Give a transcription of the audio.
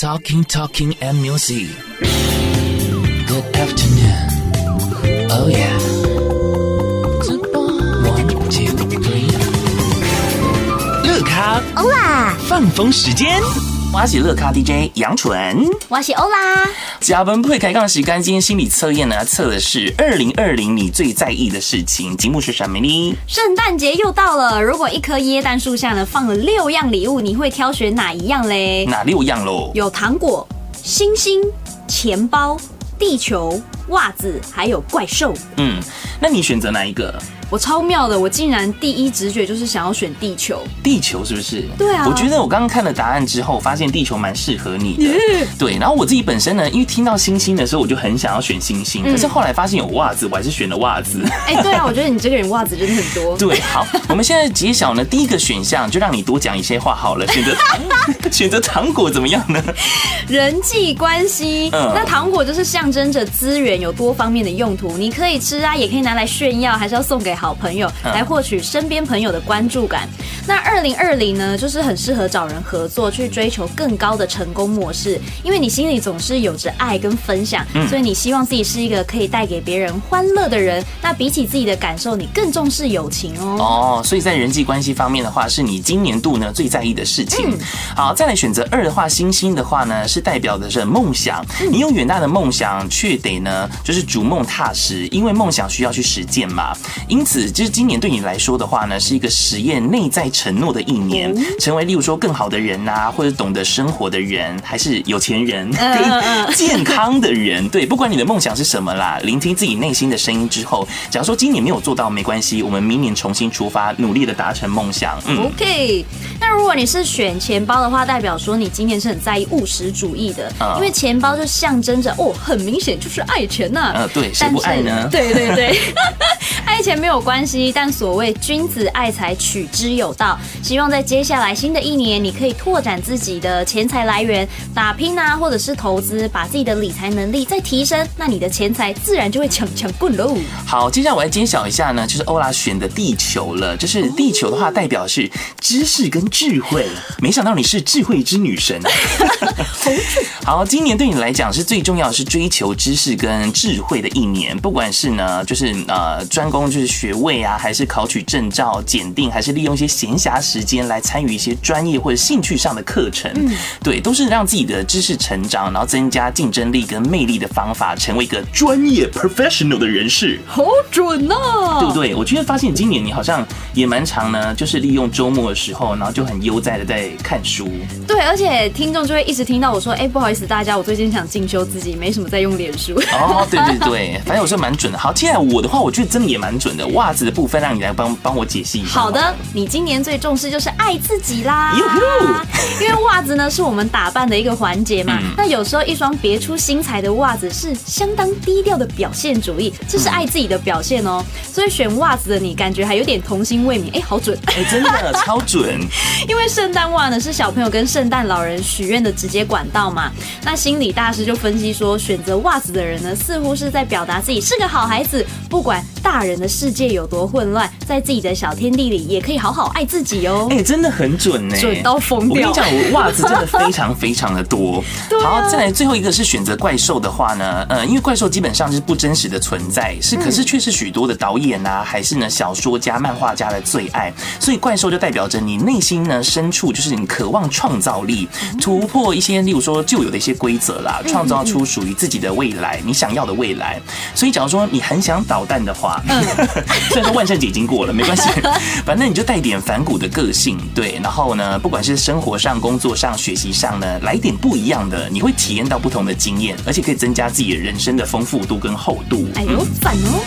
Talking, talking and music. Good afternoon. Oh yeah. One, two, three. 乐咖欧啦，放风时间，我是乐咖 DJ 杨纯。我是欧啦。甲文不会开杠时间，今天心理测验呢，测的是二零二零你最在意的事情，题目是什么呢？圣诞节又到了，如果一棵椰蛋树下呢放了六样礼物，你会挑选哪一样嘞？哪六样喽？有糖果、星星、钱包、地球、袜子，还有怪兽。嗯，那你选择哪一个？我超妙的，我竟然第一直觉就是想要选地球。地球是不是？对啊。我觉得我刚刚看了答案之后，发现地球蛮适合你的。对。然后我自己本身呢，因为听到星星的时候，我就很想要选星星。可是后来发现有袜子，我还是选了袜子。哎，对啊，我觉得你这个人袜子真的很多。对，好，我们现在揭晓呢，第一个选项就让你多讲一些话好了。选择 选择糖果怎么样呢？人际关系。嗯。那糖果就是象征着资源有多方面的用途，你可以吃啊，也可以拿来炫耀，还是要送给好朋友来获取身边朋友的关注感。那二零二零呢，就是很适合找人合作，去追求更高的成功模式。因为你心里总是有着爱跟分享，所以你希望自己是一个可以带给别人欢乐的人。那比起自己的感受，你更重视友情哦。哦，所以在人际关系方面的话，是你今年度呢最在意的事情。好，再来选择二的话，星星的话呢，是代表的是梦想。你有远大的梦想，却得呢就是逐梦踏实，因为梦想需要去实践嘛。因此。就是今年对你来说的话呢，是一个实验内在承诺的一年，成为例如说更好的人呐，或者懂得生活的人，还是有钱人，健康的人，对，不管你的梦想是什么啦，聆听自己内心的声音之后，假如说今年没有做到没关系，我们明年重新出发，努力的达成梦想。嗯，OK。那如果你是选钱包的话，代表说你今年是很在意务实主义的，因为钱包就象征着哦，很明显就是爱钱呐。嗯，对，谁不爱呢？对对对，爱钱没有关系，但所谓君子爱财，取之有道。希望在接下来新的一年，你可以拓展自己的钱财来源，打拼啊，或者是投资，把自己的理财能力再提升，那你的钱财自然就会强强滚喽。好，接下来我来揭晓一下呢，就是欧拉选的地球了。就是地球的话，代表是知识跟智慧。没想到你是智慧之女神。好，今年对你来讲是最重要的是追求知识跟智慧的一年，不管是呢，就是呃专攻就是学位啊，还是考取证照、检定，还是利用一些闲暇时间来参与一些专业或者兴趣上的课程，嗯，对，都是让自己的知识成长，然后增加竞争力跟魅力的方法，成为一个专业 professional 的人士。好准哦，对不对？我觉得发现今年你好像也蛮长呢，就是利用周末的时候，然后就很悠哉的在看书。对，而且听众就会一直听到我说：“哎，不好意思，大家，我最近想进修自己，没什么在用脸书。”哦，对对对，反正我是蛮准的。好，接下来我的话，我觉得真的也蛮准的。袜子的部分，让你来帮帮我解析一下。好的，你今年最重视就是爱自己啦。因为袜子呢是我们打扮的一个环节嘛。那有时候一双别出心裁的袜子是相当低调的表现主义，这是爱自己的表现哦。所以选袜子的你，感觉还有点童心未泯。哎，好准！哎，真的超准。因为圣诞袜呢是小朋友跟圣诞老人许愿的直接管道嘛。那心理大师就分析说，选择袜子的人呢，似乎是在表达自己是个好孩子，不管大人的世界有多混乱，在自己的小天地里也可以好好爱自己哦。哎，真的很准呢，准到疯掉！我跟你讲，我袜子真的非常非常的多。好，再来最后一个是选择怪兽的话呢，呃，因为怪兽基本上是不真实的存在，是可是却是许多的导演啊，还是呢小说家、漫画家的最爱，所以怪兽就代表着你内心呢深处就是你渴望创造力，突破一些例如说旧有的一些规则啦，创造出属于自己的未来，你想要的未来。所以假如说你很想捣蛋的话，虽然说万圣节已经过了，没关系，反正你就带点反骨的个性，对，然后呢，不管是生活上、工作上、学习上呢，来点不一样的，你会体验到不同的经验，而且可以增加自己的人生的丰富度跟厚度。哎呦，反哦！